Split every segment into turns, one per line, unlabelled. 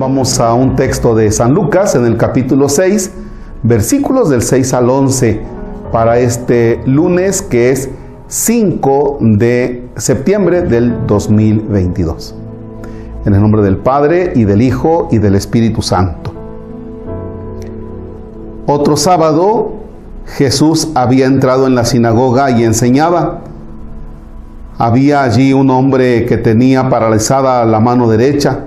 Vamos a un texto de San Lucas en el capítulo 6, versículos del 6 al 11, para este lunes que es 5 de septiembre del 2022. En el nombre del Padre y del Hijo y del Espíritu Santo. Otro sábado, Jesús había entrado en la sinagoga y enseñaba. Había allí un hombre que tenía paralizada la mano derecha.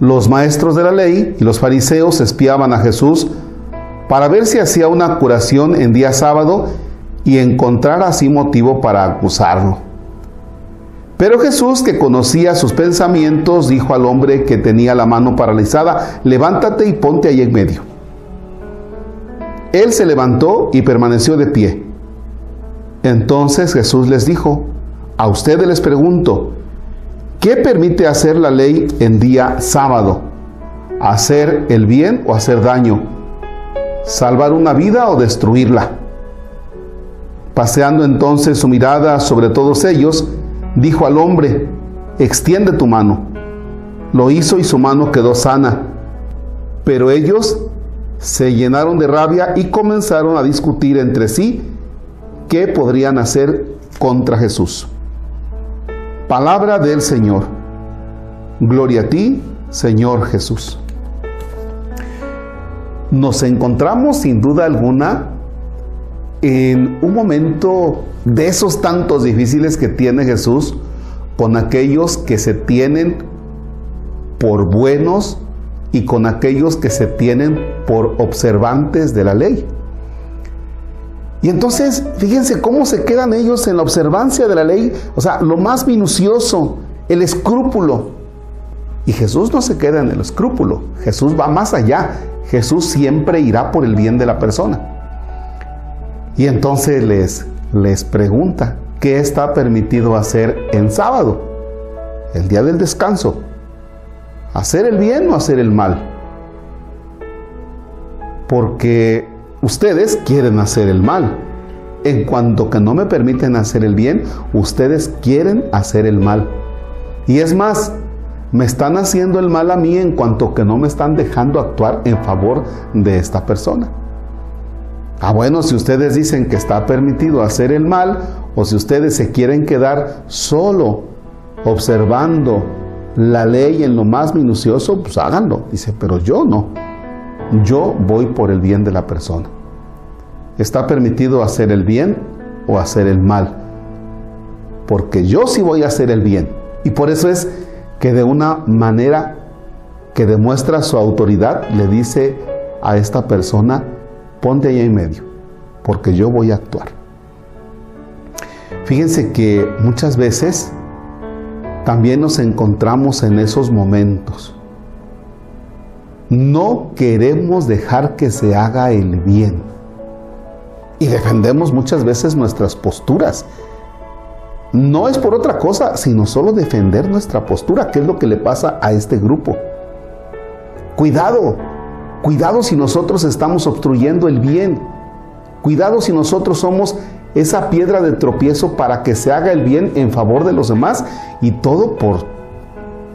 Los maestros de la ley y los fariseos espiaban a Jesús para ver si hacía una curación en día sábado y encontrar así motivo para acusarlo. Pero Jesús, que conocía sus pensamientos, dijo al hombre que tenía la mano paralizada, levántate y ponte ahí en medio. Él se levantó y permaneció de pie. Entonces Jesús les dijo, a ustedes les pregunto, ¿qué permite hacer la ley en día sábado? ¿Hacer el bien o hacer daño? ¿Salvar una vida o destruirla? Paseando entonces su mirada sobre todos ellos, dijo al hombre, extiende tu mano. Lo hizo y su mano quedó sana. Pero ellos se llenaron de rabia y comenzaron a discutir entre sí qué podrían hacer contra Jesús. Palabra del Señor. Gloria a ti, Señor Jesús. Nos encontramos sin duda alguna en un momento de esos tantos difíciles que tiene Jesús con aquellos que se tienen por buenos y con aquellos que se tienen por observantes de la ley. Y entonces, fíjense cómo se quedan ellos en la observancia de la ley, o sea, lo más minucioso, el escrúpulo. Y Jesús no se queda en el escrúpulo, Jesús va más allá, Jesús siempre irá por el bien de la persona. Y entonces les, les pregunta, ¿qué está permitido hacer en sábado? El día del descanso. ¿Hacer el bien o hacer el mal? Porque Ustedes quieren hacer el mal. En cuanto que no me permiten hacer el bien, ustedes quieren hacer el mal. Y es más, me están haciendo el mal a mí en cuanto que no me están dejando actuar en favor de esta persona. Ah, bueno, si ustedes dicen que está permitido hacer el mal, o si ustedes se quieren quedar solo observando la ley en lo más minucioso, pues háganlo. Dice, pero yo no. Yo voy por el bien de la persona. Está permitido hacer el bien o hacer el mal. Porque yo sí voy a hacer el bien. Y por eso es que de una manera que demuestra su autoridad, le dice a esta persona, ponte ahí en medio, porque yo voy a actuar. Fíjense que muchas veces también nos encontramos en esos momentos no queremos dejar que se haga el bien. Y defendemos muchas veces nuestras posturas. No es por otra cosa, sino solo defender nuestra postura, que es lo que le pasa a este grupo. Cuidado, cuidado si nosotros estamos obstruyendo el bien. Cuidado si nosotros somos esa piedra de tropiezo para que se haga el bien en favor de los demás y todo por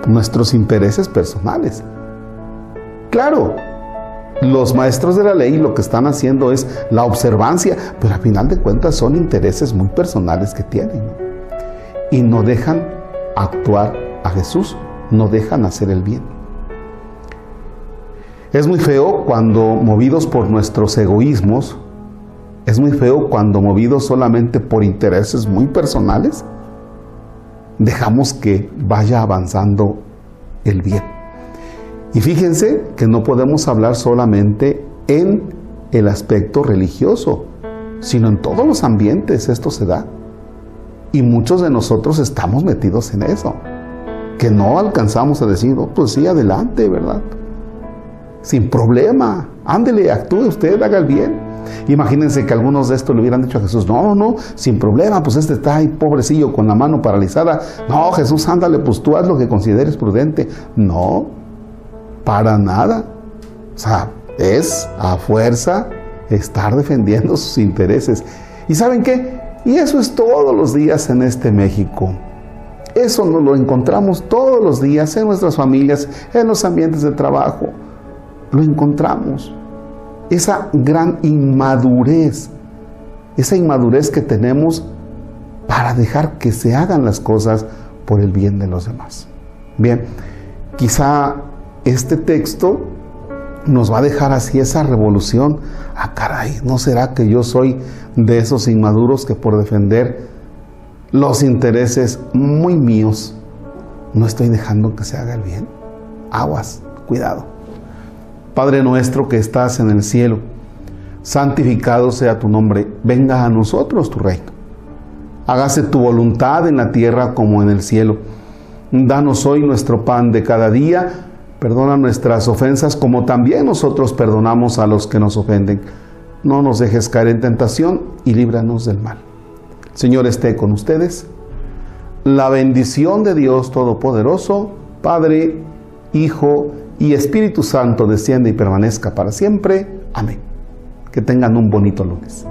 nuestros intereses personales. Claro, los maestros de la ley lo que están haciendo es la observancia, pero al final de cuentas son intereses muy personales que tienen. Y no dejan actuar a Jesús, no dejan hacer el bien. Es muy feo cuando movidos por nuestros egoísmos, es muy feo cuando movidos solamente por intereses muy personales, dejamos que vaya avanzando el bien. Y fíjense que no podemos hablar solamente en el aspecto religioso, sino en todos los ambientes esto se da. Y muchos de nosotros estamos metidos en eso, que no alcanzamos a decir, oh, pues sí, adelante, ¿verdad? Sin problema, ándele, actúe usted, haga el bien. Imagínense que algunos de estos le hubieran dicho a Jesús, no, no, sin problema, pues este está ahí pobrecillo con la mano paralizada. No, Jesús, ándale, pues tú haz lo que consideres prudente. No, para nada. O sea, es a fuerza estar defendiendo sus intereses. ¿Y saben qué? Y eso es todos los días en este México. Eso nos lo encontramos todos los días en nuestras familias, en los ambientes de trabajo. Lo encontramos. Esa gran inmadurez, esa inmadurez que tenemos para dejar que se hagan las cosas por el bien de los demás. Bien, quizá este texto nos va a dejar así esa revolución. Ah, caray, ¿no será que yo soy de esos inmaduros que por defender los intereses muy míos no estoy dejando que se haga el bien? Aguas, cuidado. Padre nuestro que estás en el cielo, santificado sea tu nombre, venga a nosotros tu reino. Hágase tu voluntad en la tierra como en el cielo. Danos hoy nuestro pan de cada día Perdona nuestras ofensas como también nosotros perdonamos a los que nos ofenden. No nos dejes caer en tentación y líbranos del mal. Señor esté con ustedes. La bendición de Dios Todopoderoso, Padre, Hijo y Espíritu Santo desciende y permanezca para siempre. Amén. Que tengan un bonito lunes.